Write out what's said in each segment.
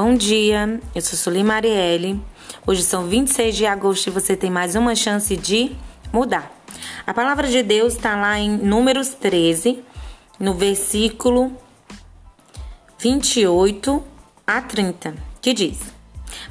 Bom dia, eu sou Sueli Marielle. Hoje são 26 de agosto e você tem mais uma chance de mudar. A palavra de Deus está lá em Números 13, no versículo 28 a 30, que diz: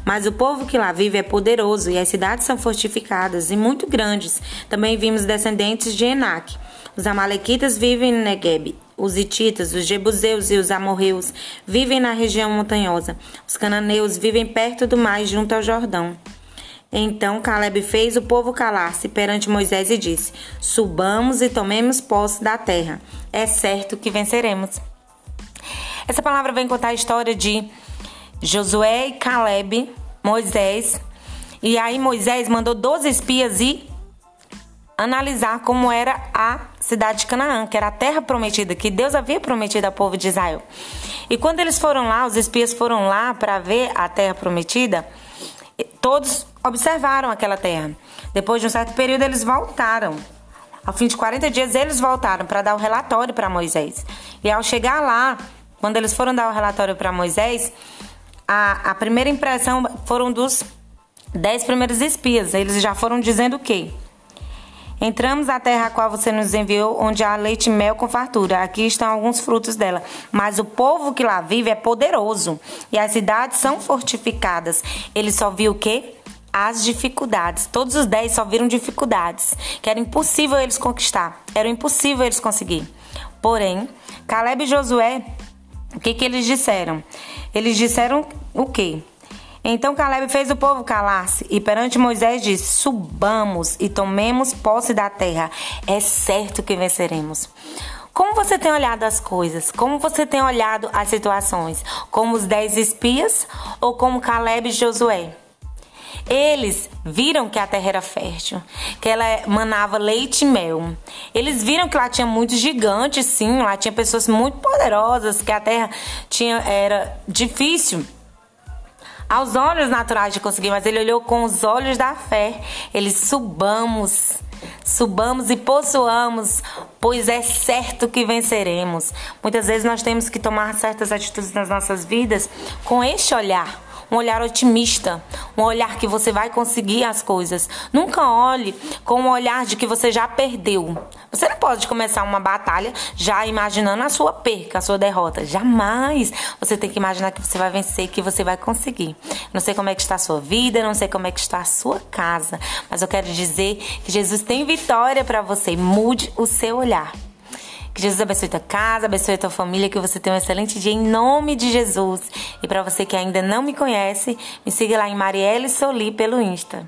Mas o povo que lá vive é poderoso e as cidades são fortificadas e muito grandes. Também vimos descendentes de Enac. Os amalequitas vivem no Negueb os hititas, os jebuseus e os amorreus vivem na região montanhosa. Os cananeus vivem perto do mar, junto ao Jordão. Então Caleb fez o povo calar-se perante Moisés e disse: Subamos e tomemos posse da terra. É certo que venceremos. Essa palavra vem contar a história de Josué e Caleb, Moisés. E aí Moisés mandou 12 espias e analisar como era a cidade de Canaã, que era a terra prometida, que Deus havia prometido ao povo de Israel. E quando eles foram lá, os espias foram lá para ver a terra prometida, todos observaram aquela terra. Depois de um certo período, eles voltaram. Ao fim de 40 dias, eles voltaram para dar o relatório para Moisés. E ao chegar lá, quando eles foram dar o relatório para Moisés, a, a primeira impressão foram dos dez primeiros espias. Eles já foram dizendo o quê? Entramos na terra a qual você nos enviou, onde há leite e mel com fartura. Aqui estão alguns frutos dela. Mas o povo que lá vive é poderoso e as cidades são fortificadas. Ele só viu o quê? As dificuldades. Todos os dez só viram dificuldades, que era impossível eles conquistar, era impossível eles conseguir. Porém, Caleb e Josué, o que, que eles disseram? Eles disseram o quê? Então Caleb fez o povo calar-se e perante Moisés disse: Subamos e tomemos posse da terra. É certo que venceremos. Como você tem olhado as coisas? Como você tem olhado as situações? Como os dez espias ou como Caleb e Josué? Eles viram que a terra era fértil, que ela manava leite e mel. Eles viram que lá tinha muitos gigantes, sim, lá tinha pessoas muito poderosas, que a terra tinha era difícil aos olhos naturais de conseguir, mas ele olhou com os olhos da fé. Ele subamos, subamos e possuamos, pois é certo que venceremos. Muitas vezes nós temos que tomar certas atitudes nas nossas vidas com este olhar um olhar otimista, um olhar que você vai conseguir as coisas. Nunca olhe com um olhar de que você já perdeu. Você não pode começar uma batalha já imaginando a sua perca, a sua derrota. Jamais. Você tem que imaginar que você vai vencer, que você vai conseguir. Não sei como é que está a sua vida, não sei como é que está a sua casa, mas eu quero dizer que Jesus tem vitória para você. Mude o seu olhar. Que Jesus abençoe tua casa, abençoe tua família, que você tenha um excelente dia em nome de Jesus. E para você que ainda não me conhece, me siga lá em Marielle Soli pelo Insta.